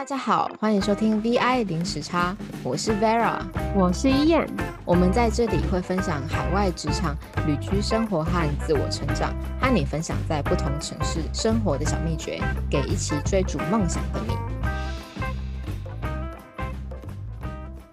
大家好，欢迎收听 VI 零时差，我是 Vera，我是伊燕。我们在这里会分享海外职场、旅居生活和自我成长，和你分享在不同城市生活的小秘诀，给一起追逐梦想的你。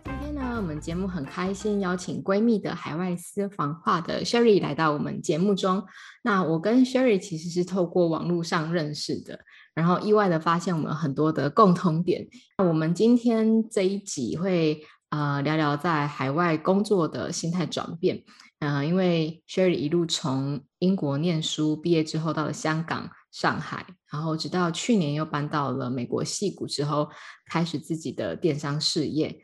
今天呢，我们节目很开心邀请闺蜜的海外私房话的 Sherry 来到我们节目中。那我跟 Sherry 其实是透过网络上认识的。然后意外的发现我们很多的共同点。那我们今天这一集会呃聊聊在海外工作的心态转变。嗯，因为 Sherry 一路从英国念书毕业之后到了香港、上海，然后直到去年又搬到了美国戏谷之后，开始自己的电商事业。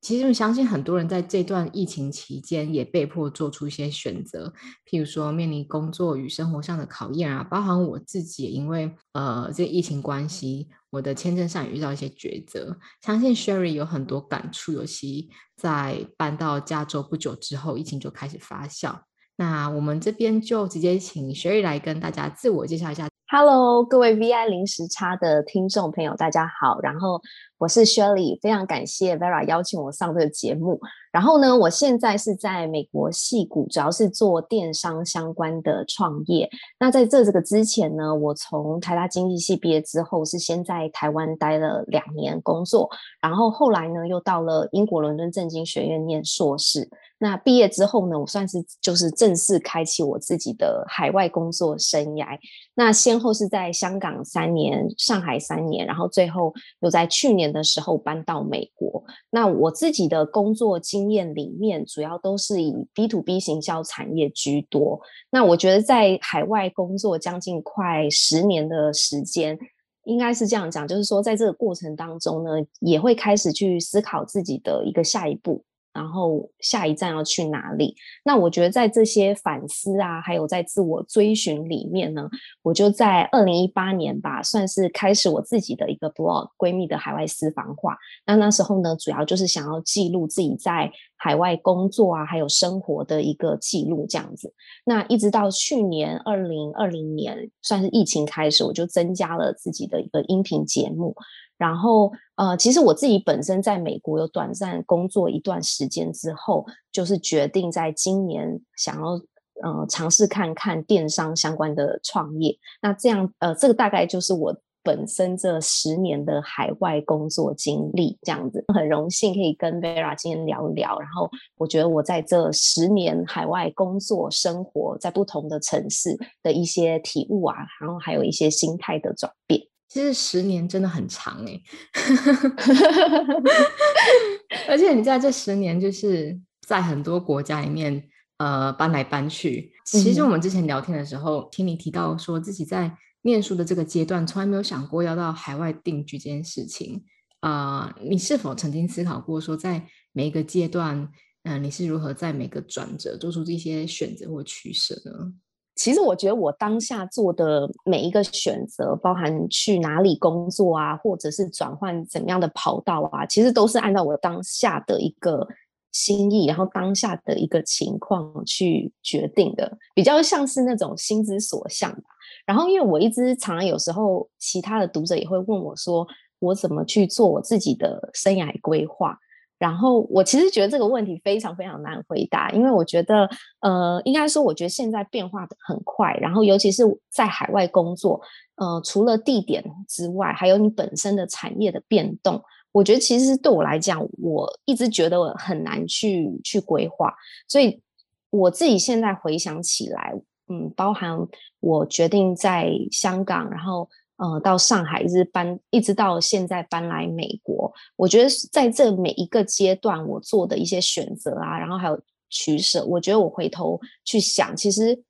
其实我相信很多人在这段疫情期间也被迫做出一些选择，譬如说面临工作与生活上的考验啊，包含我自己，因为呃这疫情关系，我的签证上也遇到一些抉择。相信 Sherry 有很多感触，尤其在搬到加州不久之后，疫情就开始发酵。那我们这边就直接请 Sherry 来跟大家自我介绍一下。Hello，各位 VI 零时差的听众朋友，大家好。然后我是 Shirley，非常感谢 Vera 邀请我上这个节目。然后呢，我现在是在美国戏谷，主要是做电商相关的创业。那在这这个之前呢，我从台大经济系毕业之后，是先在台湾待了两年工作，然后后来呢，又到了英国伦敦政经学院念硕士。那毕业之后呢，我算是就是正式开启我自己的海外工作生涯。那先后是在香港三年、上海三年，然后最后又在去年的时候搬到美国。那我自己的工作经验里面，主要都是以 B to B 行销产业居多。那我觉得在海外工作将近快十年的时间，应该是这样讲，就是说在这个过程当中呢，也会开始去思考自己的一个下一步。然后下一站要去哪里？那我觉得在这些反思啊，还有在自我追寻里面呢，我就在二零一八年吧，算是开始我自己的一个 blog，闺蜜的海外私房话。那那时候呢，主要就是想要记录自己在海外工作啊，还有生活的一个记录这样子。那一直到去年二零二零年，算是疫情开始，我就增加了自己的一个音频节目。然后，呃，其实我自己本身在美国有短暂工作一段时间之后，就是决定在今年想要，呃，尝试看看电商相关的创业。那这样，呃，这个大概就是我本身这十年的海外工作经历，这样子很荣幸可以跟 Vera 今天聊一聊。然后，我觉得我在这十年海外工作生活在不同的城市的一些体悟啊，然后还有一些心态的转变。其实十年真的很长哎 而且你在这十年就是在很多国家里面呃搬来搬去。其实我们之前聊天的时候，听你提到说自己在念书的这个阶段，从来没有想过要到海外定居这件事情啊。你是否曾经思考过说，在每一个阶段，嗯，你是如何在每个转折做出这些选择或取舍呢？其实我觉得我当下做的每一个选择，包含去哪里工作啊，或者是转换怎么样的跑道啊，其实都是按照我当下的一个心意，然后当下的一个情况去决定的，比较像是那种心之所向吧。然后，因为我一直常常有时候，其他的读者也会问我说，我怎么去做我自己的生涯规划。然后我其实觉得这个问题非常非常难回答，因为我觉得，呃，应该说，我觉得现在变化的很快，然后尤其是在海外工作，呃，除了地点之外，还有你本身的产业的变动，我觉得其实对我来讲，我一直觉得很难去去规划，所以我自己现在回想起来，嗯，包含我决定在香港，然后。呃，到上海一直搬，一直到现在搬来美国。我觉得在这每一个阶段，我做的一些选择啊，然后还有取舍，我觉得我回头去想，其实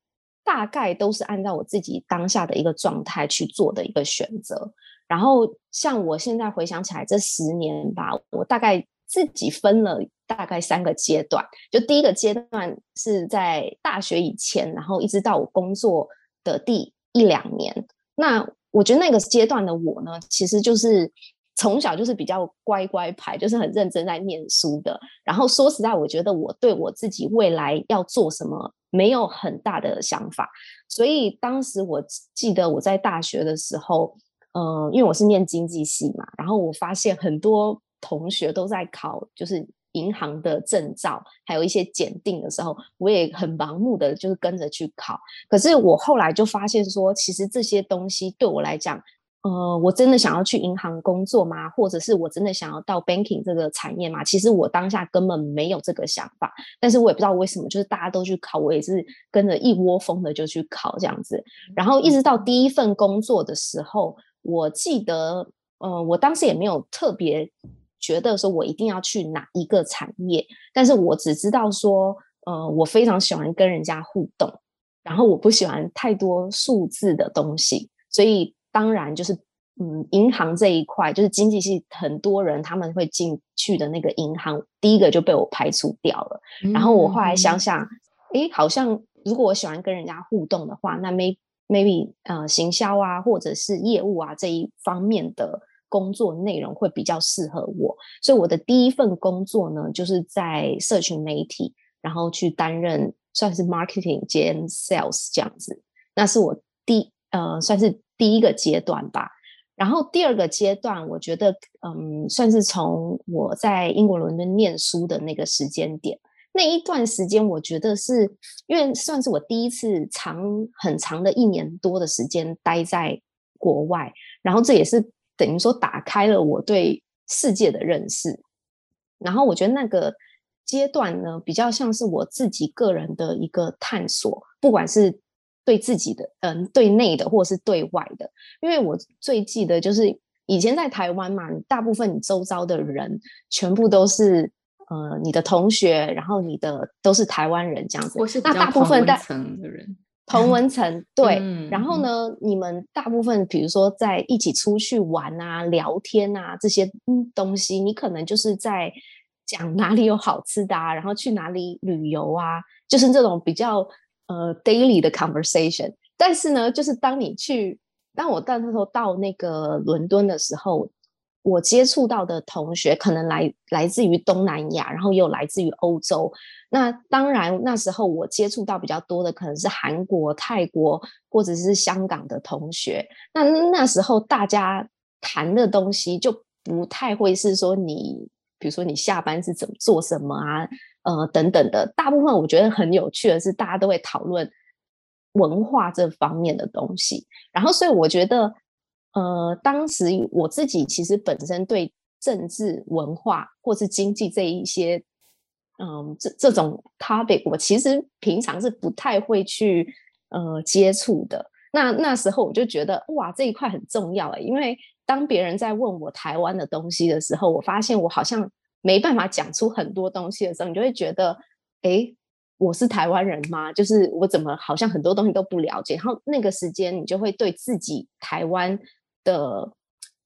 大概都是按照我自己当下的一个状态去做的一个选择。然后像我现在回想起来，这十年吧，我大概自己分了大概三个阶段。就第一个阶段是在大学以前，然后一直到我工作的第一两年，那。我觉得那个阶段的我呢，其实就是从小就是比较乖乖牌，就是很认真在念书的。然后说实在，我觉得我对我自己未来要做什么没有很大的想法。所以当时我记得我在大学的时候，呃，因为我是念经济系嘛，然后我发现很多同学都在考，就是银行的证照，还有一些检定的时候，我也很盲目的就是跟着去考。可是我后来就发现说，其实这些东西对我来讲。呃，我真的想要去银行工作吗？或者是我真的想要到 banking 这个产业吗？其实我当下根本没有这个想法，但是我也不知道为什么，就是大家都去考，我也是跟着一窝蜂的就去考这样子。然后一直到第一份工作的时候，我记得，呃，我当时也没有特别觉得说我一定要去哪一个产业，但是我只知道说，呃，我非常喜欢跟人家互动，然后我不喜欢太多数字的东西，所以。当然，就是嗯，银行这一块，就是经济系很多人他们会进去的那个银行，第一个就被我排除掉了。然后我后来想想，哎，好像如果我喜欢跟人家互动的话，那 maybe maybe 呃，行销啊，或者是业务啊这一方面的工作内容会比较适合我。所以我的第一份工作呢，就是在社群媒体，然后去担任算是 marketing 兼 sales 这样子。那是我第呃，算是。第一个阶段吧，然后第二个阶段，我觉得，嗯，算是从我在英国伦敦念书的那个时间点，那一段时间，我觉得是因为算是我第一次长很长的一年多的时间待在国外，然后这也是等于说打开了我对世界的认识，然后我觉得那个阶段呢，比较像是我自己个人的一个探索，不管是。对自己的，嗯，对内的或者是对外的，因为我最记得就是以前在台湾嘛，大部分你周遭的人全部都是，呃，你的同学，然后你的都是台湾人这样子，那大部分层的人，同文层对，然后呢，你们大部分比如说在一起出去玩啊、聊天啊这些东西，你可能就是在讲哪里有好吃的啊，然后去哪里旅游啊，就是这种比较。呃，daily 的 conversation，但是呢，就是当你去，当我到那时候到那个伦敦的时候，我接触到的同学可能来来自于东南亚，然后又来自于欧洲。那当然，那时候我接触到比较多的可能是韩国、泰国或者是香港的同学。那那时候大家谈的东西就不太会是说你，比如说你下班是怎么做什么啊？呃，等等的，大部分我觉得很有趣的是，大家都会讨论文化这方面的东西。然后，所以我觉得，呃，当时我自己其实本身对政治、文化或是经济这一些，嗯，这这种 topic，我其实平常是不太会去呃接触的。那那时候我就觉得，哇，这一块很重要哎，因为当别人在问我台湾的东西的时候，我发现我好像。没办法讲出很多东西的时候，你就会觉得，哎，我是台湾人吗？就是我怎么好像很多东西都不了解。然后那个时间，你就会对自己台湾的，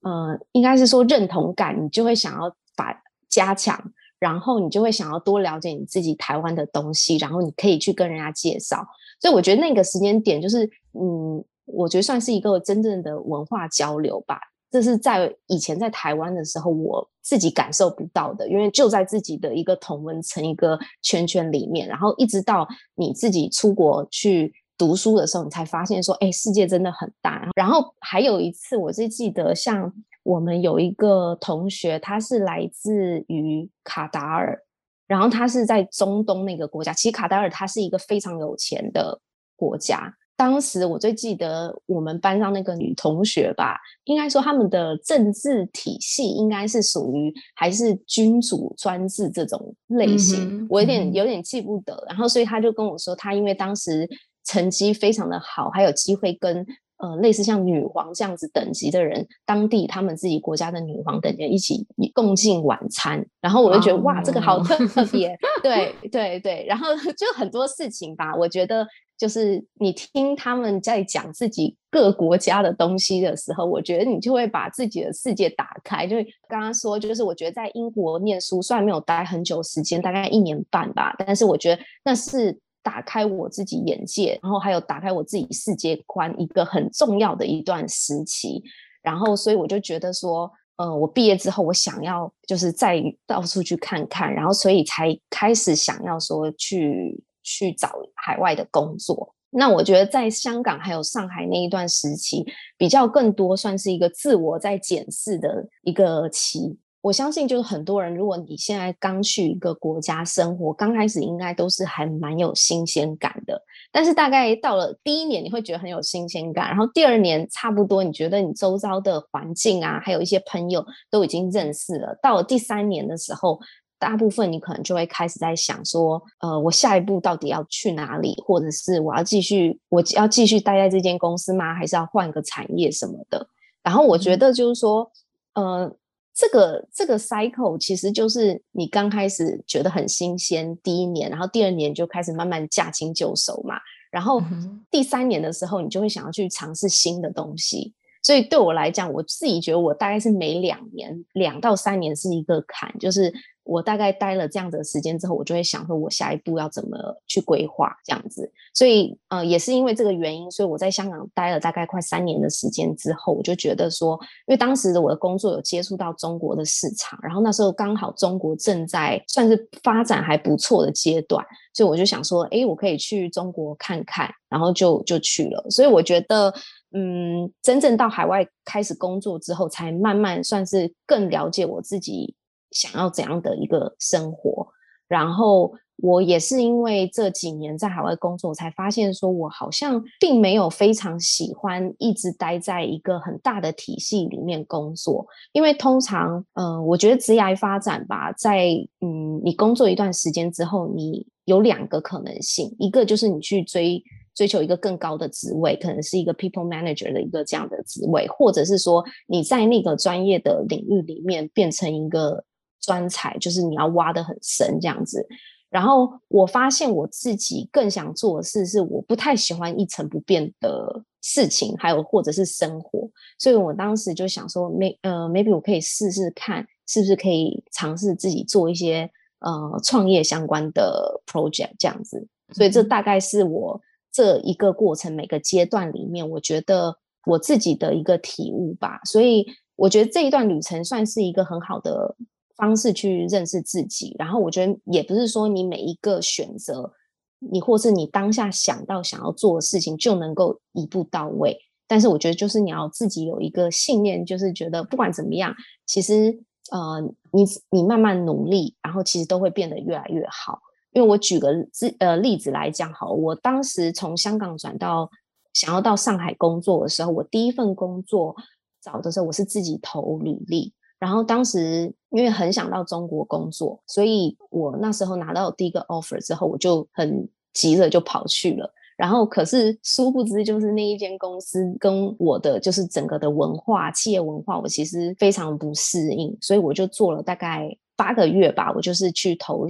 呃，应该是说认同感，你就会想要把加强，然后你就会想要多了解你自己台湾的东西，然后你可以去跟人家介绍。所以我觉得那个时间点，就是嗯，我觉得算是一个真正的文化交流吧。这是在以前在台湾的时候，我自己感受不到的，因为就在自己的一个同文层一个圈圈里面，然后一直到你自己出国去读书的时候，你才发现说，哎，世界真的很大。然后还有一次，我是记得，像我们有一个同学，他是来自于卡达尔，然后他是在中东那个国家。其实卡达尔它是一个非常有钱的国家。当时我最记得我们班上那个女同学吧，应该说他们的政治体系应该是属于还是君主专制这种类型，我有点有点记不得。然后所以他就跟我说，他因为当时成绩非常的好，还有机会跟呃类似像女皇这样子等级的人，当地他们自己国家的女皇等级一起共进晚餐。然后我就觉得哇，这个好特别，对对对。然后 就很多事情吧，我觉得。就是你听他们在讲自己各国家的东西的时候，我觉得你就会把自己的世界打开。就是刚刚说，就是我觉得在英国念书，虽然没有待很久时间，大概一年半吧，但是我觉得那是打开我自己眼界，然后还有打开我自己世界观一个很重要的一段时期。然后，所以我就觉得说，呃，我毕业之后，我想要就是再到处去看看，然后所以才开始想要说去。去找海外的工作，那我觉得在香港还有上海那一段时期，比较更多算是一个自我在检视的一个期。我相信，就是很多人，如果你现在刚去一个国家生活，刚开始应该都是还蛮有新鲜感的。但是大概到了第一年，你会觉得很有新鲜感，然后第二年差不多，你觉得你周遭的环境啊，还有一些朋友都已经认识了。到了第三年的时候，大部分你可能就会开始在想说，呃，我下一步到底要去哪里，或者是我要继续，我要继续待在这间公司吗？还是要换个产业什么的？然后我觉得就是说，呃。这个这个 cycle 其实就是你刚开始觉得很新鲜，第一年，然后第二年就开始慢慢驾轻就熟嘛，然后第三年的时候，你就会想要去尝试新的东西。所以对我来讲，我自己觉得我大概是每两年两到三年是一个坎，就是。我大概待了这样子的时间之后，我就会想说，我下一步要怎么去规划这样子。所以，呃，也是因为这个原因，所以我在香港待了大概快三年的时间之后，我就觉得说，因为当时的我的工作有接触到中国的市场，然后那时候刚好中国正在算是发展还不错的阶段，所以我就想说，哎，我可以去中国看看，然后就就去了。所以我觉得，嗯，真正到海外开始工作之后，才慢慢算是更了解我自己。想要怎样的一个生活？然后我也是因为这几年在海外工作，才发现说我好像并没有非常喜欢一直待在一个很大的体系里面工作。因为通常，嗯，我觉得职业发展吧，在嗯，你工作一段时间之后，你有两个可能性，一个就是你去追追求一个更高的职位，可能是一个 people manager 的一个这样的职位，或者是说你在那个专业的领域里面变成一个。专才就是你要挖的很深这样子，然后我发现我自己更想做的事是，我不太喜欢一成不变的事情，还有或者是生活，所以我当时就想说，may 呃 maybe 我可以试试看，是不是可以尝试自己做一些呃创业相关的 project 这样子，所以这大概是我这一个过程每个阶段里面，我觉得我自己的一个体悟吧，所以我觉得这一段旅程算是一个很好的。方式去认识自己，然后我觉得也不是说你每一个选择，你或是你当下想到想要做的事情就能够一步到位。但是我觉得就是你要自己有一个信念，就是觉得不管怎么样，其实呃，你你慢慢努力，然后其实都会变得越来越好。因为我举个例呃例子来讲，好，我当时从香港转到想要到上海工作的时候，我第一份工作找的时候，我是自己投履历。然后当时因为很想到中国工作，所以我那时候拿到第一个 offer 之后，我就很急着就跑去了。然后可是殊不知，就是那一间公司跟我的就是整个的文化、企业文化，我其实非常不适应，所以我就做了大概八个月吧，我就是去投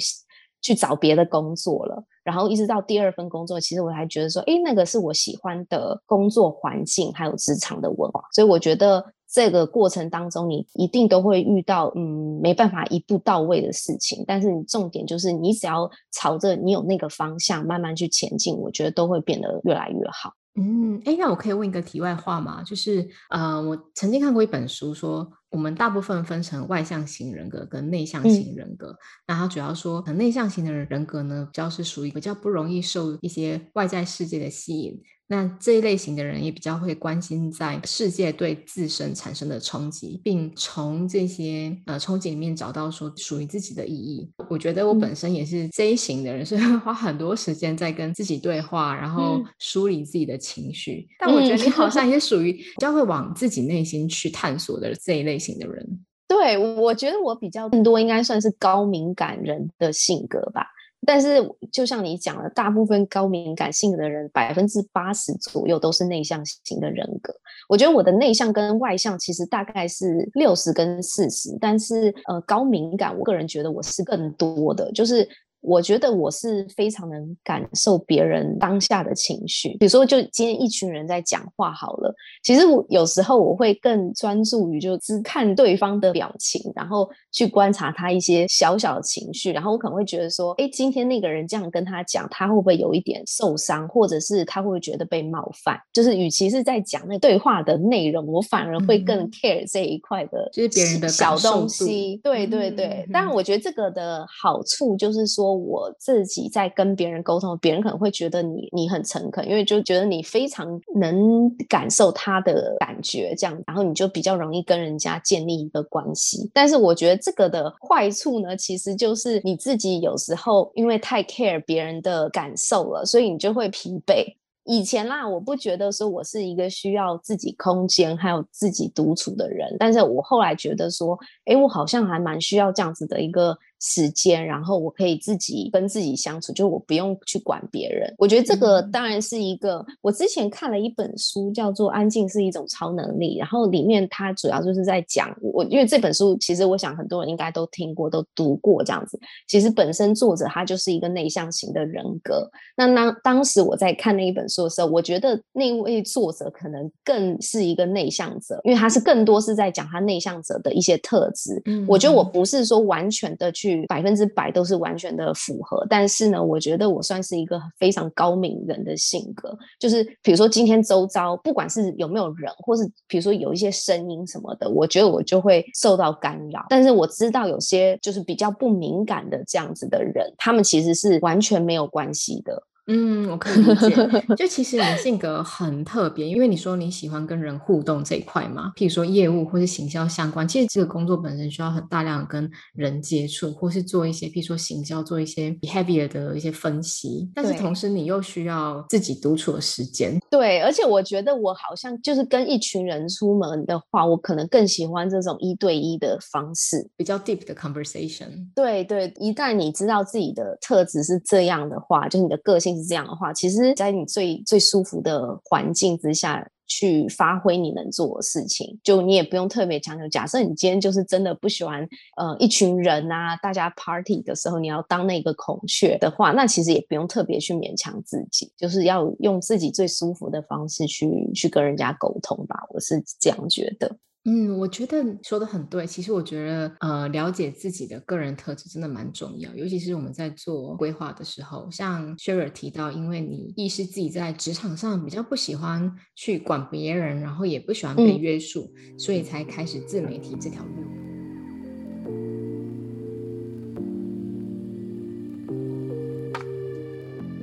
去找别的工作了。然后一直到第二份工作，其实我还觉得说，哎，那个是我喜欢的工作环境，还有职场的文化，所以我觉得。这个过程当中，你一定都会遇到嗯没办法一步到位的事情，但是你重点就是你只要朝着你有那个方向慢慢去前进，我觉得都会变得越来越好。嗯，哎，那我可以问一个题外话吗？就是呃，我曾经看过一本书，说我们大部分分成外向型人格跟内向型人格，那它主要说内向型的人格呢，比较是属于比较不容易受一些外在世界的吸引。那这一类型的人也比较会关心在世界对自身产生的冲击，并从这些呃冲击里面找到说属于自己的意义。我觉得我本身也是这一型的人，所以花很多时间在跟自己对话，然后梳理自己的情绪。但我觉得你好 像也属于比较会往自己内心去探索的这一类型的人。对，我觉得我比较更多应该算是高敏感人的性格吧。但是，就像你讲的，大部分高敏感性的人，百分之八十左右都是内向型的人格。我觉得我的内向跟外向其实大概是六十跟四十，但是呃，高敏感，我个人觉得我是更多的，就是。我觉得我是非常能感受别人当下的情绪，比如说，就今天一群人在讲话好了，其实我有时候我会更专注于就只看对方的表情，然后去观察他一些小小的情绪，然后我可能会觉得说，哎，今天那个人这样跟他讲，他会不会有一点受伤，或者是他会不会觉得被冒犯？就是与其是在讲那对话的内容，我反而会更 care 这一块的，就是别人的小东西。对对对，当然我觉得这个的好处就是说。我自己在跟别人沟通，别人可能会觉得你你很诚恳，因为就觉得你非常能感受他的感觉，这样，然后你就比较容易跟人家建立一个关系。但是我觉得这个的坏处呢，其实就是你自己有时候因为太 care 别人的感受了，所以你就会疲惫。以前啦，我不觉得说我是一个需要自己空间还有自己独处的人，但是我后来觉得说，哎，我好像还蛮需要这样子的一个。时间，然后我可以自己跟自己相处，就我不用去管别人。我觉得这个当然是一个，我之前看了一本书，叫做《安静是一种超能力》，然后里面它主要就是在讲我，因为这本书其实我想很多人应该都听过、都读过这样子。其实本身作者他就是一个内向型的人格。那当当时我在看那一本书的时候，我觉得那位作者可能更是一个内向者，因为他是更多是在讲他内向者的一些特质。嗯，我觉得我不是说完全的去。百分之百都是完全的符合，但是呢，我觉得我算是一个非常高敏人的性格，就是比如说今天周遭不管是有没有人，或是比如说有一些声音什么的，我觉得我就会受到干扰。但是我知道有些就是比较不敏感的这样子的人，他们其实是完全没有关系的。嗯，我可以理解。就其实你性格很特别，因为你说你喜欢跟人互动这一块嘛，譬如说业务或是行销相关，其实这个工作本身需要很大量跟人接触，或是做一些譬如说行销做一些 behavior 的一些分析。但是同时你又需要自己独处的时间。对，而且我觉得我好像就是跟一群人出门的话，我可能更喜欢这种一对一的方式，比较 deep 的 conversation。对对，一旦你知道自己的特质是这样的话，就是你的个性。这样的话，其实，在你最最舒服的环境之下去发挥你能做的事情，就你也不用特别强求。假设你今天就是真的不喜欢，呃，一群人啊，大家 party 的时候，你要当那个孔雀的话，那其实也不用特别去勉强自己，就是要用自己最舒服的方式去去跟人家沟通吧。我是这样觉得。嗯，我觉得说的很对。其实我觉得，呃，了解自己的个人特质真的蛮重要，尤其是我们在做规划的时候。像 Sherry 提到，因为你意识自己在职场上比较不喜欢去管别人，然后也不喜欢被约束，所以才开始自媒体这条路。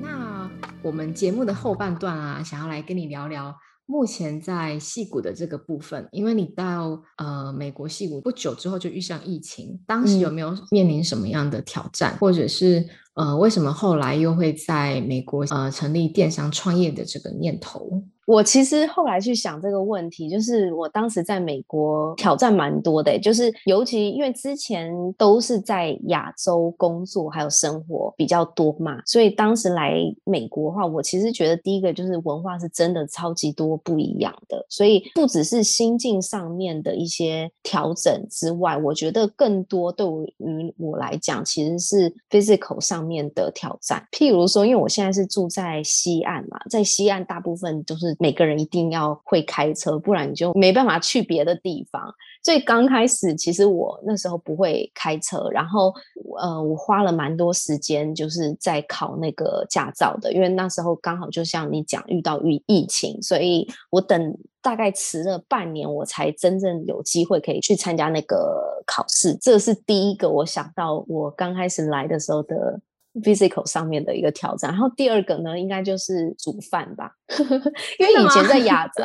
那我们节目的后半段啊，想要来跟你聊聊。目前在戏骨的这个部分，因为你到呃美国戏骨不久之后就遇上疫情，当时有没有面临什么样的挑战，或者是呃为什么后来又会在美国呃成立电商创业的这个念头？我其实后来去想这个问题，就是我当时在美国挑战蛮多的，就是尤其因为之前都是在亚洲工作还有生活比较多嘛，所以当时来美国的话，我其实觉得第一个就是文化是真的超级多不一样的，所以不只是心境上面的一些调整之外，我觉得更多对于我来讲其实是 physical 上面的挑战。譬如说，因为我现在是住在西岸嘛，在西岸大部分都是。每个人一定要会开车，不然你就没办法去别的地方。所以刚开始，其实我那时候不会开车，然后呃，我花了蛮多时间，就是在考那个驾照的。因为那时候刚好就像你讲，遇到疫疫情，所以我等大概迟了半年，我才真正有机会可以去参加那个考试。这是第一个我想到我刚开始来的时候的。physical 上面的一个挑战，然后第二个呢，应该就是煮饭吧，因为以前在亚 洲，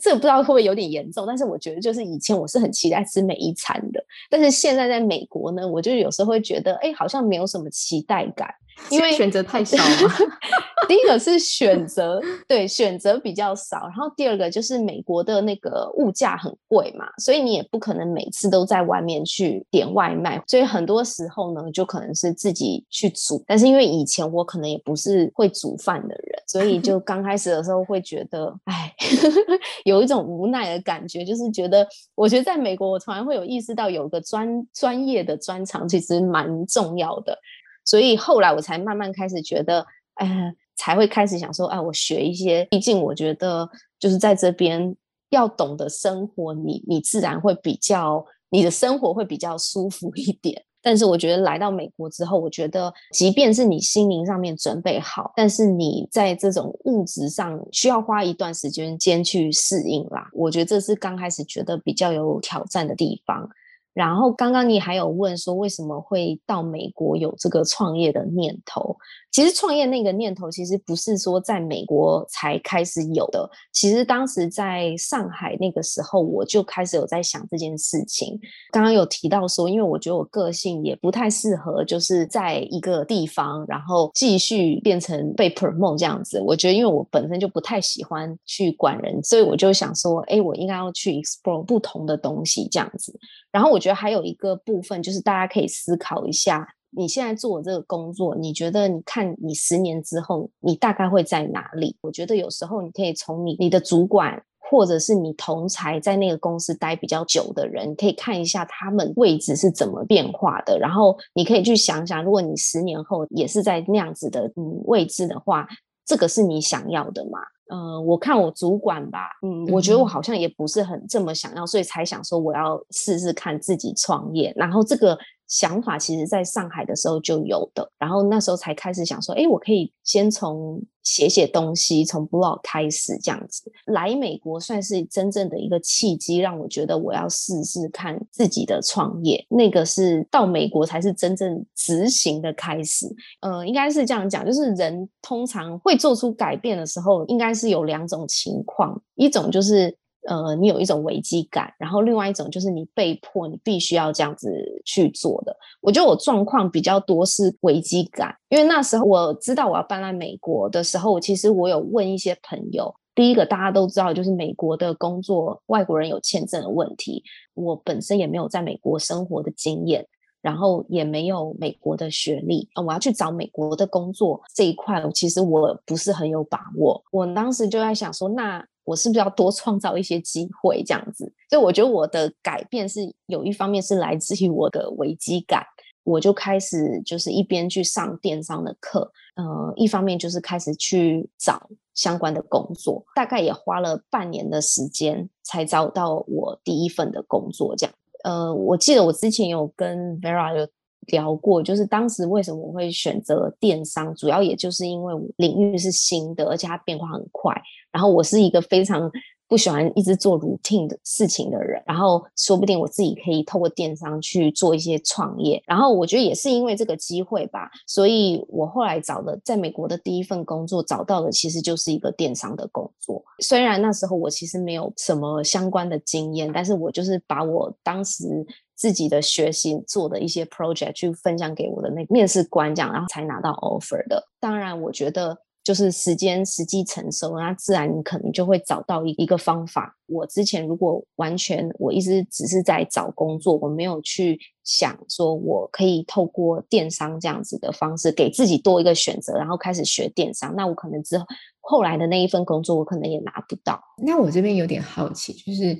这不知道会不会有点严重，但是我觉得就是以前我是很期待吃每一餐的，但是现在在美国呢，我就有时候会觉得，哎，好像没有什么期待感。因为选择太少了。第一个是选择，对选择比较少。然后第二个就是美国的那个物价很贵嘛，所以你也不可能每次都在外面去点外卖。所以很多时候呢，就可能是自己去煮。但是因为以前我可能也不是会煮饭的人，所以就刚开始的时候会觉得，哎，有一种无奈的感觉，就是觉得，我觉得在美国，我从来会有意识到有个专专业的专长其实蛮重要的。所以后来我才慢慢开始觉得，哎，才会开始想说，哎，我学一些。毕竟我觉得，就是在这边要懂得生活，你你自然会比较，你的生活会比较舒服一点。但是我觉得来到美国之后，我觉得即便是你心灵上面准备好，但是你在这种物质上需要花一段时间间去适应啦。我觉得这是刚开始觉得比较有挑战的地方。然后刚刚你还有问说为什么会到美国有这个创业的念头？其实创业那个念头其实不是说在美国才开始有的，其实当时在上海那个时候我就开始有在想这件事情。刚刚有提到说，因为我觉得我个性也不太适合就是在一个地方，然后继续变成被 promote 这样子。我觉得因为我本身就不太喜欢去管人，所以我就想说，哎，我应该要去 explore 不同的东西这样子。然后我觉得还有一个部分，就是大家可以思考一下，你现在做这个工作，你觉得你看你十年之后，你大概会在哪里？我觉得有时候你可以从你你的主管，或者是你同才在那个公司待比较久的人，你可以看一下他们位置是怎么变化的。然后你可以去想想，如果你十年后也是在那样子的嗯位置的话，这个是你想要的吗？嗯，我看我主管吧，嗯，我觉得我好像也不是很这么想要，所以才想说我要试试看自己创业，然后这个。想法其实在上海的时候就有的，然后那时候才开始想说，哎，我可以先从写写东西，从 blog 开始这样子。来美国算是真正的一个契机，让我觉得我要试试看自己的创业。那个是到美国才是真正执行的开始。呃，应该是这样讲，就是人通常会做出改变的时候，应该是有两种情况，一种就是。呃，你有一种危机感，然后另外一种就是你被迫，你必须要这样子去做的。我觉得我状况比较多是危机感，因为那时候我知道我要搬来美国的时候，其实我有问一些朋友。第一个大家都知道，就是美国的工作，外国人有签证的问题。我本身也没有在美国生活的经验，然后也没有美国的学历啊，我要去找美国的工作这一块，其实我不是很有把握。我当时就在想说，那。我是不是要多创造一些机会这样子？所以我觉得我的改变是有一方面是来自于我的危机感，我就开始就是一边去上电商的课，呃，一方面就是开始去找相关的工作，大概也花了半年的时间才找到我第一份的工作。这样，呃，我记得我之前有跟 Vera 有聊过，就是当时为什么我会选择电商，主要也就是因为领域是新的，而且它变化很快。然后我是一个非常不喜欢一直做 routine 的事情的人，然后说不定我自己可以透过电商去做一些创业。然后我觉得也是因为这个机会吧，所以我后来找的在美国的第一份工作找到的其实就是一个电商的工作。虽然那时候我其实没有什么相关的经验，但是我就是把我当时自己的学习做的一些 project 去分享给我的那面试官，这样然后才拿到 offer 的。当然，我觉得。就是时间时机成熟，那自然你可能就会找到一一个方法。我之前如果完全我一直只是在找工作，我没有去想说我可以透过电商这样子的方式给自己多一个选择，然后开始学电商，那我可能之后后来的那一份工作我可能也拿不到。那我这边有点好奇，就是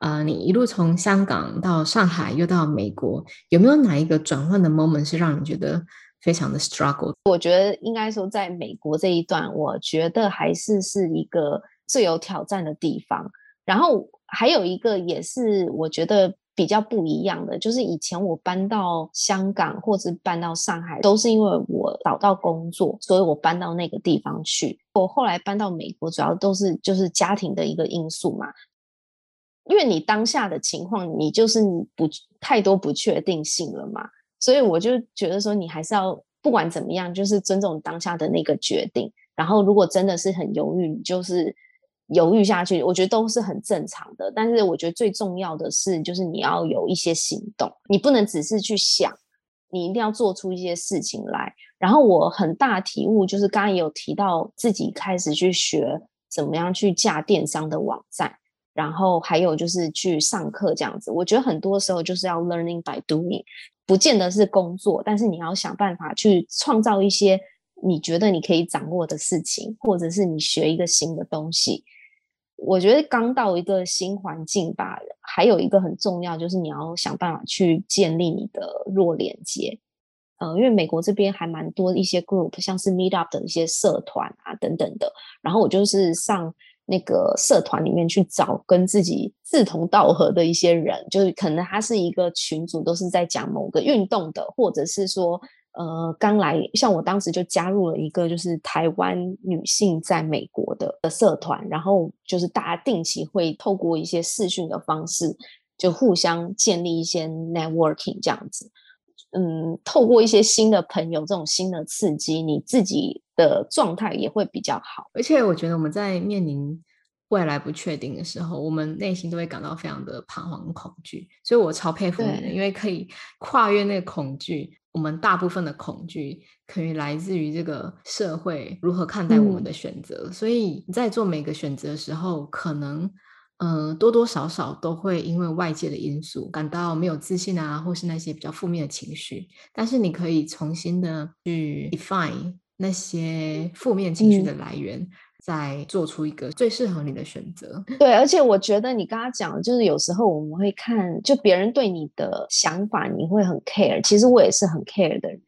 啊，你一路从香港到上海又到美国，有没有哪一个转换的 moment 是让你觉得？非常的 struggle，我觉得应该说，在美国这一段，我觉得还是是一个最有挑战的地方。然后还有一个也是我觉得比较不一样的，就是以前我搬到香港或者搬到上海，都是因为我找到工作，所以我搬到那个地方去。我后来搬到美国，主要都是就是家庭的一个因素嘛，因为你当下的情况，你就是不太多不确定性了嘛。所以我就觉得说，你还是要不管怎么样，就是尊重当下的那个决定。然后，如果真的是很犹豫，你就是犹豫下去，我觉得都是很正常的。但是，我觉得最重要的是，就是你要有一些行动，你不能只是去想，你一定要做出一些事情来。然后，我很大体悟就是，刚刚也有提到自己开始去学怎么样去架电商的网站，然后还有就是去上课这样子。我觉得很多时候就是要 learning by doing。不见得是工作，但是你要想办法去创造一些你觉得你可以掌握的事情，或者是你学一个新的东西。我觉得刚到一个新环境吧，还有一个很重要就是你要想办法去建立你的弱连接。嗯，因为美国这边还蛮多一些 group，像是 Meetup 的一些社团啊等等的。然后我就是上。那个社团里面去找跟自己志同道合的一些人，就是可能他是一个群组，都是在讲某个运动的，或者是说，呃，刚来，像我当时就加入了一个就是台湾女性在美国的的社团，然后就是大家定期会透过一些视讯的方式。就互相建立一些 networking 这样子。嗯，透过一些新的朋友，这种新的刺激，你自己的状态也会比较好。而且我觉得我们在面临未来不确定的时候，我们内心都会感到非常的彷徨、恐惧。所以我超佩服你的，因为可以跨越那个恐惧。我们大部分的恐惧可以来自于这个社会如何看待我们的选择。所以你在做每个选择的时候，可能。嗯，多多少少都会因为外界的因素感到没有自信啊，或是那些比较负面的情绪。但是你可以重新的去 define 那些负面情绪的来源，再做出一个最适合你的选择。对，而且我觉得你刚刚讲，就是有时候我们会看，就别人对你的想法，你会很 care。其实我也是很 care 的人。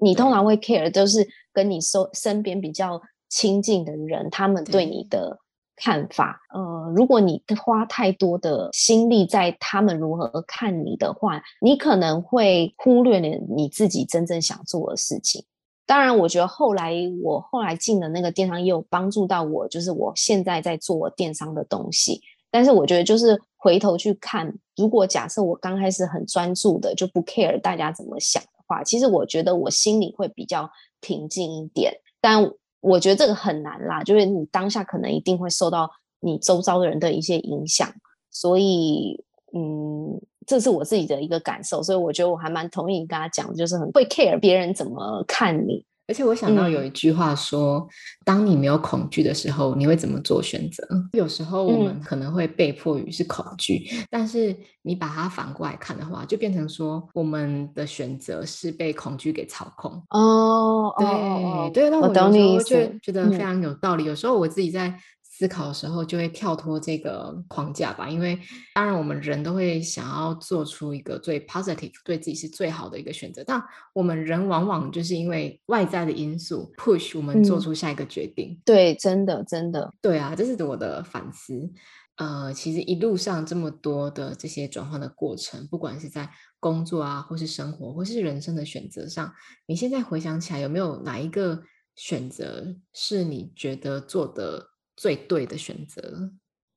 你通常会 care 就是跟你身身边比较亲近的人，他们对你的。看法，呃，如果你花太多的心力在他们如何看你的话，你可能会忽略了你自己真正想做的事情。当然，我觉得后来我后来进的那个电商也有帮助到我，就是我现在在做电商的东西。但是我觉得，就是回头去看，如果假设我刚开始很专注的就不 care 大家怎么想的话，其实我觉得我心里会比较平静一点。但我觉得这个很难啦，就是你当下可能一定会受到你周遭的人的一些影响，所以，嗯，这是我自己的一个感受，所以我觉得我还蛮同意你跟他讲，就是很会 care 别人怎么看你。而且我想到有一句话说，当你没有恐惧的时候，你会怎么做选择？有时候我们可能会被迫于是恐惧，但是你把它反过来看的话，就变成说我们的选择是被恐惧给操控。哦，对对，那我懂你意思，觉得非常有道理。有时候我自己在。思考的时候就会跳脱这个框架吧，因为当然我们人都会想要做出一个最 positive 对自己是最好的一个选择，但我们人往往就是因为外在的因素 push 我们做出下一个决定。对，真的真的，对啊，这是我的反思。呃，其实一路上这么多的这些转换的过程，不管是在工作啊，或是生活，或是人生的选择上，你现在回想起来，有没有哪一个选择是你觉得做的？最对的选择。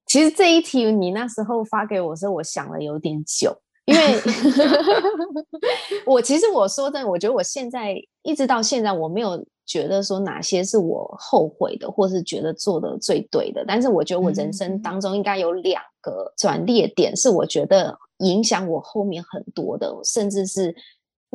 其实这一题你那时候发给我的时候，我想了有点久，因为 我其实我说真的，我觉得我现在一直到现在，我没有觉得说哪些是我后悔的，或是觉得做的最对的。但是我觉得我人生当中应该有两个转捩点，是我觉得影响我后面很多的，甚至是。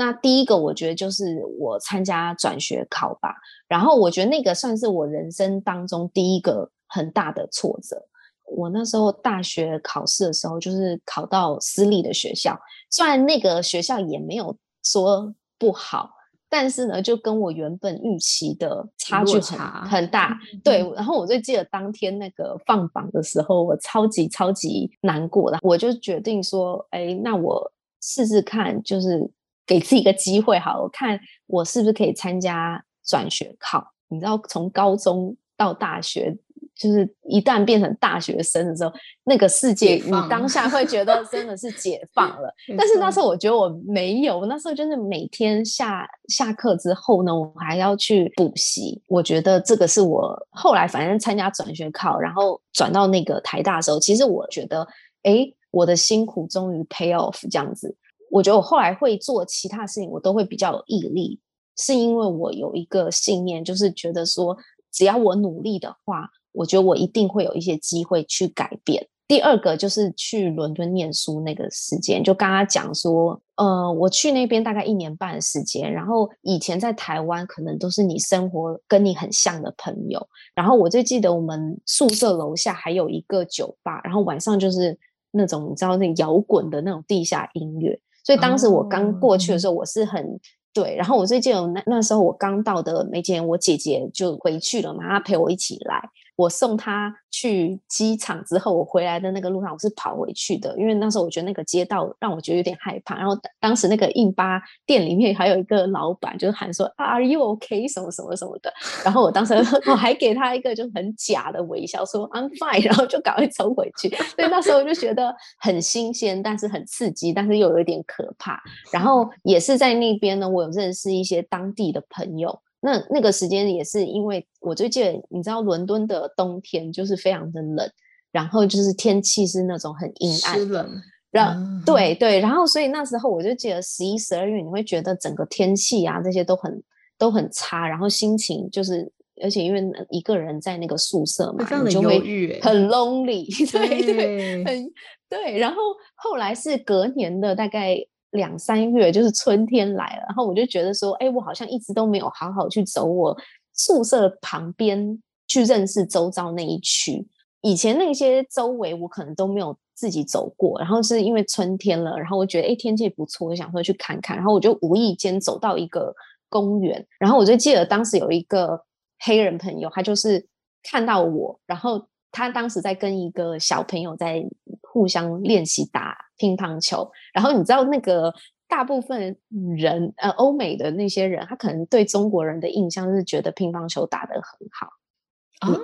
那第一个，我觉得就是我参加转学考吧，然后我觉得那个算是我人生当中第一个很大的挫折。我那时候大学考试的时候，就是考到私立的学校，虽然那个学校也没有说不好，但是呢，就跟我原本预期的差距很很大。对，然后我就记得当天那个放榜的时候，我超级超级难过的，我就决定说，哎，那我试试看，就是。给自己一个机会，好，我看我是不是可以参加转学考。你知道，从高中到大学，就是一旦变成大学生的时候，那个世界你当下会觉得真的是解 放了。但是那时候我觉得我没有，那时候就是每天下下课之后呢，我还要去补习。我觉得这个是我后来反正参加转学考，然后转到那个台大的时候，其实我觉得，哎，我的辛苦终于 pay off 这样子。我觉得我后来会做其他事情，我都会比较有毅力，是因为我有一个信念，就是觉得说，只要我努力的话，我觉得我一定会有一些机会去改变。第二个就是去伦敦念书那个时间，就刚刚讲说，呃，我去那边大概一年半的时间，然后以前在台湾可能都是你生活跟你很像的朋友，然后我就记得我们宿舍楼下还有一个酒吧，然后晚上就是那种你知道那摇滚的那种地下音乐。所以当时我刚过去的时候，我是很对。然后我最近有那那时候我刚到的那天，我姐姐就回去了嘛，她陪我一起来。我送他去机场之后，我回来的那个路上，我是跑回去的，因为那时候我觉得那个街道让我觉得有点害怕。然后当时那个印巴店里面还有一个老板，就是喊说 “Are you OK？” 什么什么什么的。然后我当时 我还给他一个就很假的微笑，说 “I'm fine”，然后就赶快冲回去。所以那时候我就觉得很新鲜，但是很刺激，但是又有一点可怕。然后也是在那边呢，我有认识一些当地的朋友。那那个时间也是因为我最近你知道伦敦的冬天就是非常的冷，然后就是天气是那种很阴暗，冷，然对对，然后所以那时候我就记得十一、十二月，你会觉得整个天气啊这些都很都很差，然后心情就是，而且因为一个人在那个宿舍嘛，你就会很 lonely，对对，很对。然后后来是隔年的大概两三月，就是春天来了，然后我就觉得说，哎，我好像一直都没有好好去走我宿舍旁边去认识周遭那一区，以前那些周围我可能都没有。自己走过，然后是因为春天了，然后我觉得哎天气不错，我想说去看看，然后我就无意间走到一个公园，然后我就记得当时有一个黑人朋友，他就是看到我，然后他当时在跟一个小朋友在互相练习打乒乓球，然后你知道那个大部分人呃欧美的那些人，他可能对中国人的印象是觉得乒乓球打得很好。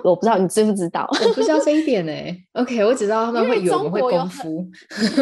我不知道你知不知道，我不知道这一点呢。OK，我只知道他们会有会功夫，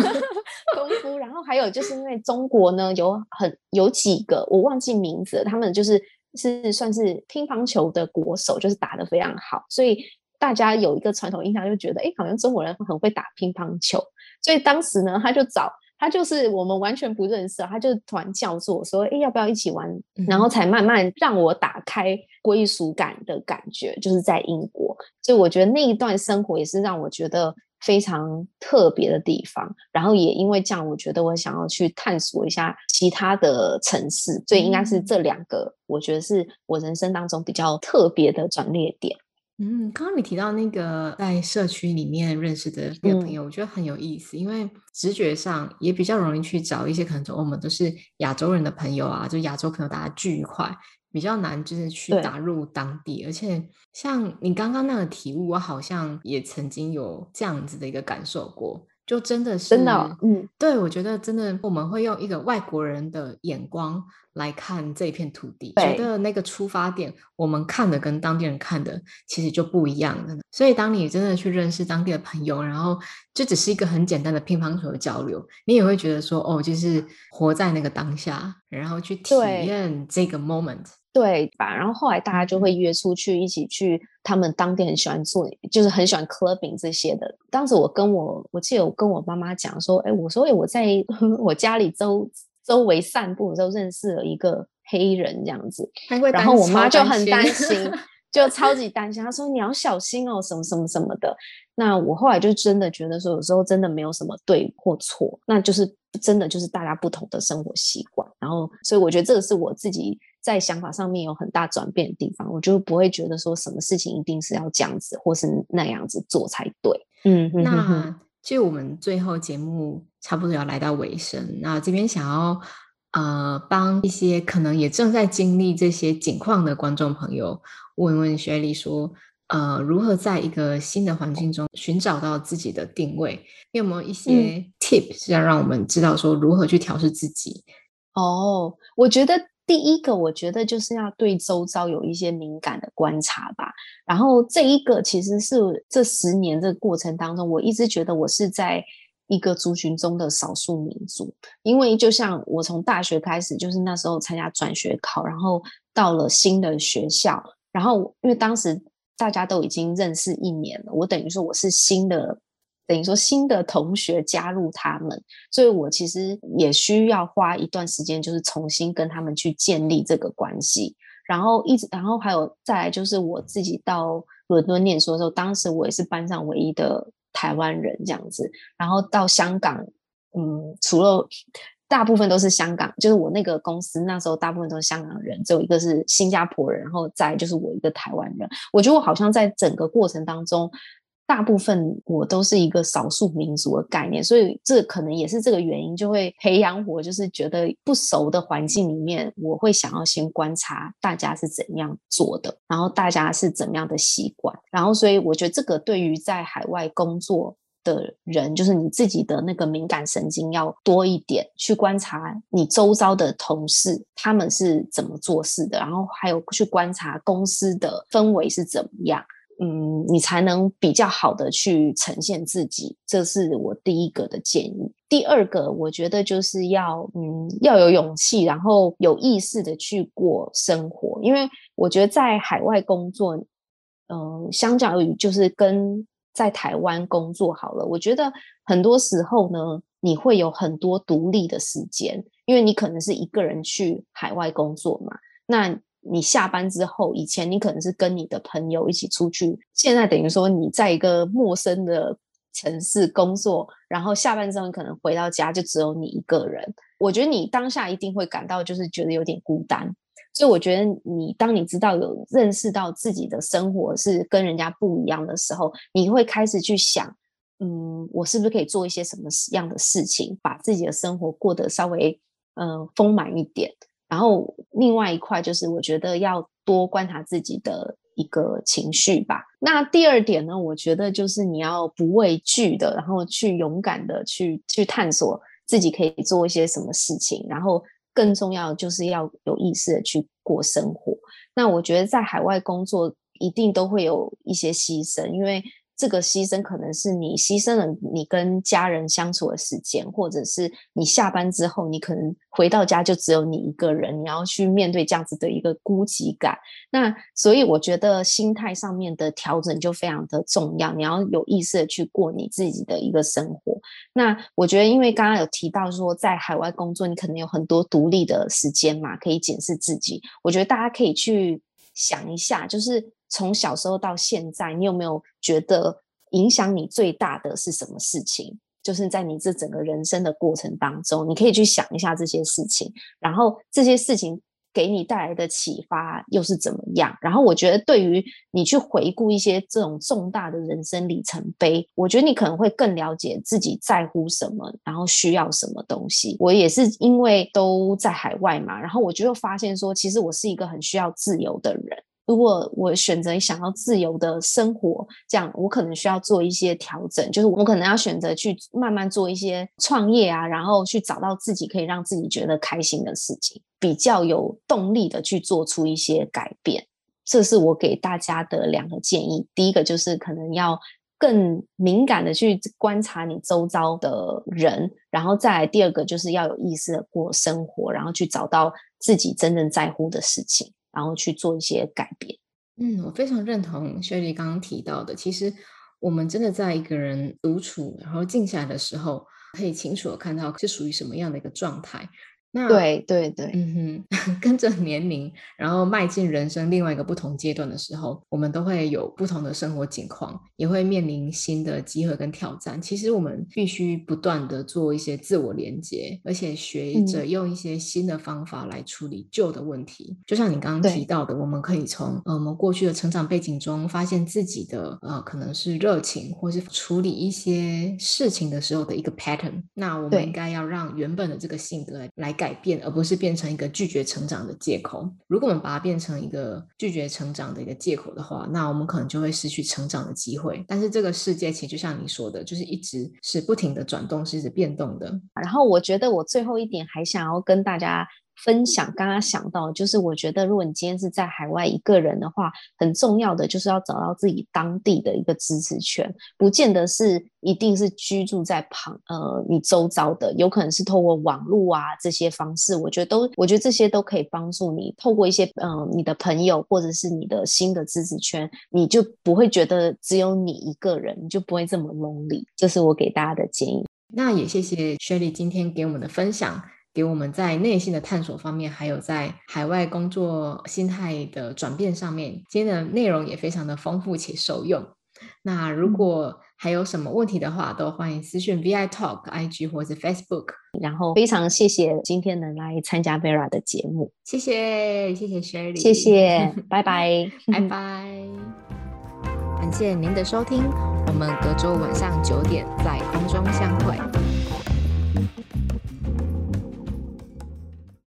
功夫。然后还有就是因为中国呢有很有几个我忘记名字，他们就是是算是乒乓球的国手，就是打得非常好，所以大家有一个传统印象就觉得，哎，好像中国人很会打乒乓球。所以当时呢，他就找。他就是我们完全不认识，他就突然叫住我说：“哎，要不要一起玩？”然后才慢慢让我打开归属感的感觉，就是在英国。所以我觉得那一段生活也是让我觉得非常特别的地方。然后也因为这样，我觉得我想要去探索一下其他的城市。所以应该是这两个，我觉得是我人生当中比较特别的转捩点。嗯，刚刚你提到那个在社区里面认识的那个朋友，我觉得很有意思，因为直觉上也比较容易去找一些可能我们都是亚洲人的朋友啊，就亚洲朋友大家聚一块，比较难就是去打入当地。而且像你刚刚那个体悟，我好像也曾经有这样子的一个感受过。就真的是真的，嗯，对，我觉得真的，我们会用一个外国人的眼光来看这一片土地，觉得那个出发点，我们看的跟当地人看的其实就不一样的。所以，当你真的去认识当地的朋友，然后这只是一个很简单的乒乓球的交流，你也会觉得说，哦，就是活在那个当下，然后去体验这个 moment。对吧？然后后来大家就会约出去一起去，他们当地很喜欢做，就是很喜欢 clubbing 这些的。当时我跟我，我记得我跟我妈妈讲说，哎，我说，哎，我在 我家里周周围散步的时候认识了一个黑人这样子，然后我妈就很担心，就超级担心，她说你要小心哦，什么什么什么的。那我后来就真的觉得说，有时候真的没有什么对或错，那就是真的就是大家不同的生活习惯。然后，所以我觉得这个是我自己。在想法上面有很大转变的地方，我就不会觉得说什么事情一定是要这样子或是那样子做才对。嗯，那就我们最后节目差不多要来到尾声，那这边想要呃帮一些可能也正在经历这些境况的观众朋友问问雪莉说，呃，如何在一个新的环境中寻找到自己的定位？有没有一些 tip 是要让我们知道说如何去调试自己？哦，我觉得。第一个，我觉得就是要对周遭有一些敏感的观察吧。然后这一个其实是这十年这个过程当中，我一直觉得我是在一个族群中的少数民族。因为就像我从大学开始，就是那时候参加转学考，然后到了新的学校，然后因为当时大家都已经认识一年了，我等于说我是新的。等于说新的同学加入他们，所以我其实也需要花一段时间，就是重新跟他们去建立这个关系。然后一直，然后还有再来就是我自己到伦敦念书的时候，当时我也是班上唯一的台湾人这样子。然后到香港，嗯，除了大部分都是香港，就是我那个公司那时候大部分都是香港人，只有一个是新加坡人，然后再就是我一个台湾人。我觉得我好像在整个过程当中。大部分我都是一个少数民族的概念，所以这可能也是这个原因，就会培养我，就是觉得不熟的环境里面，我会想要先观察大家是怎样做的，然后大家是怎么样的习惯，然后所以我觉得这个对于在海外工作的人，就是你自己的那个敏感神经要多一点，去观察你周遭的同事他们是怎么做事的，然后还有去观察公司的氛围是怎么样。嗯，你才能比较好的去呈现自己，这是我第一个的建议。第二个，我觉得就是要嗯要有勇气，然后有意识的去过生活，因为我觉得在海外工作，嗯，相较于就是跟在台湾工作好了，我觉得很多时候呢，你会有很多独立的时间，因为你可能是一个人去海外工作嘛。那你下班之后，以前你可能是跟你的朋友一起出去，现在等于说你在一个陌生的城市工作，然后下班之后可能回到家就只有你一个人。我觉得你当下一定会感到就是觉得有点孤单。所以我觉得，你当你知道有认识到自己的生活是跟人家不一样的时候，你会开始去想，嗯，我是不是可以做一些什么样的事情，把自己的生活过得稍微嗯丰满一点。然后另外一块就是，我觉得要多观察自己的一个情绪吧。那第二点呢，我觉得就是你要不畏惧的，然后去勇敢的去去探索自己可以做一些什么事情，然后。更重要就是要有意识的去过生活。那我觉得在海外工作一定都会有一些牺牲，因为。这个牺牲可能是你牺牲了你跟家人相处的时间，或者是你下班之后，你可能回到家就只有你一个人，你要去面对这样子的一个孤寂感。那所以我觉得心态上面的调整就非常的重要，你要有意识的去过你自己的一个生活。那我觉得，因为刚刚有提到说在海外工作，你可能有很多独立的时间嘛，可以检视自己。我觉得大家可以去想一下，就是。从小时候到现在，你有没有觉得影响你最大的是什么事情？就是在你这整个人生的过程当中，你可以去想一下这些事情，然后这些事情给你带来的启发又是怎么样？然后我觉得，对于你去回顾一些这种重大的人生里程碑，我觉得你可能会更了解自己在乎什么，然后需要什么东西。我也是因为都在海外嘛，然后我就发现说，其实我是一个很需要自由的人。如果我选择想要自由的生活，这样我可能需要做一些调整，就是我可能要选择去慢慢做一些创业啊，然后去找到自己可以让自己觉得开心的事情，比较有动力的去做出一些改变。这是我给大家的两个建议。第一个就是可能要更敏感的去观察你周遭的人，然后再来第二个就是要有意识的过生活，然后去找到自己真正在乎的事情。然后去做一些改变。嗯，我非常认同薛莉刚刚提到的。其实，我们真的在一个人独处，然后静下来的时候，可以清楚的看到是属于什么样的一个状态。对对对，嗯哼，跟着年龄，然后迈进人生另外一个不同阶段的时候，我们都会有不同的生活境况，也会面临新的机会跟挑战。其实我们必须不断的做一些自我连接，而且学着用一些新的方法来处理旧的问题。就像你刚刚提到的，我们可以从呃我们过去的成长背景中，发现自己的呃可能是热情，或是处理一些事情的时候的一个 pattern。那我们应该要让原本的这个性格来改。改变，而不是变成一个拒绝成长的借口。如果我们把它变成一个拒绝成长的一个借口的话，那我们可能就会失去成长的机会。但是这个世界其实就像你说的，就是一直是不停的转动，是一直变动的。然后我觉得我最后一点还想要跟大家。分享刚刚想到，就是我觉得，如果你今天是在海外一个人的话，很重要的就是要找到自己当地的一个支持圈，不见得是一定是居住在旁呃你周遭的，有可能是透过网络啊这些方式，我觉得都我觉得这些都可以帮助你透过一些嗯你的朋友或者是你的新的支持圈，你就不会觉得只有你一个人，你就不会这么 lonely。这是我给大家的建议。那也谢谢 Shelly 今天给我们的分享。给我们在内心的探索方面，还有在海外工作心态的转变上面，今天的内容也非常的丰富且受用。那如果还有什么问题的话，都欢迎私讯 VI Talk IG 或者 Facebook。然后非常谢谢今天能来参加 Vera 的节目，谢谢谢谢 Sherry，谢谢，拜拜拜拜。感谢您的收听，我们隔周晚上九点在空中相会。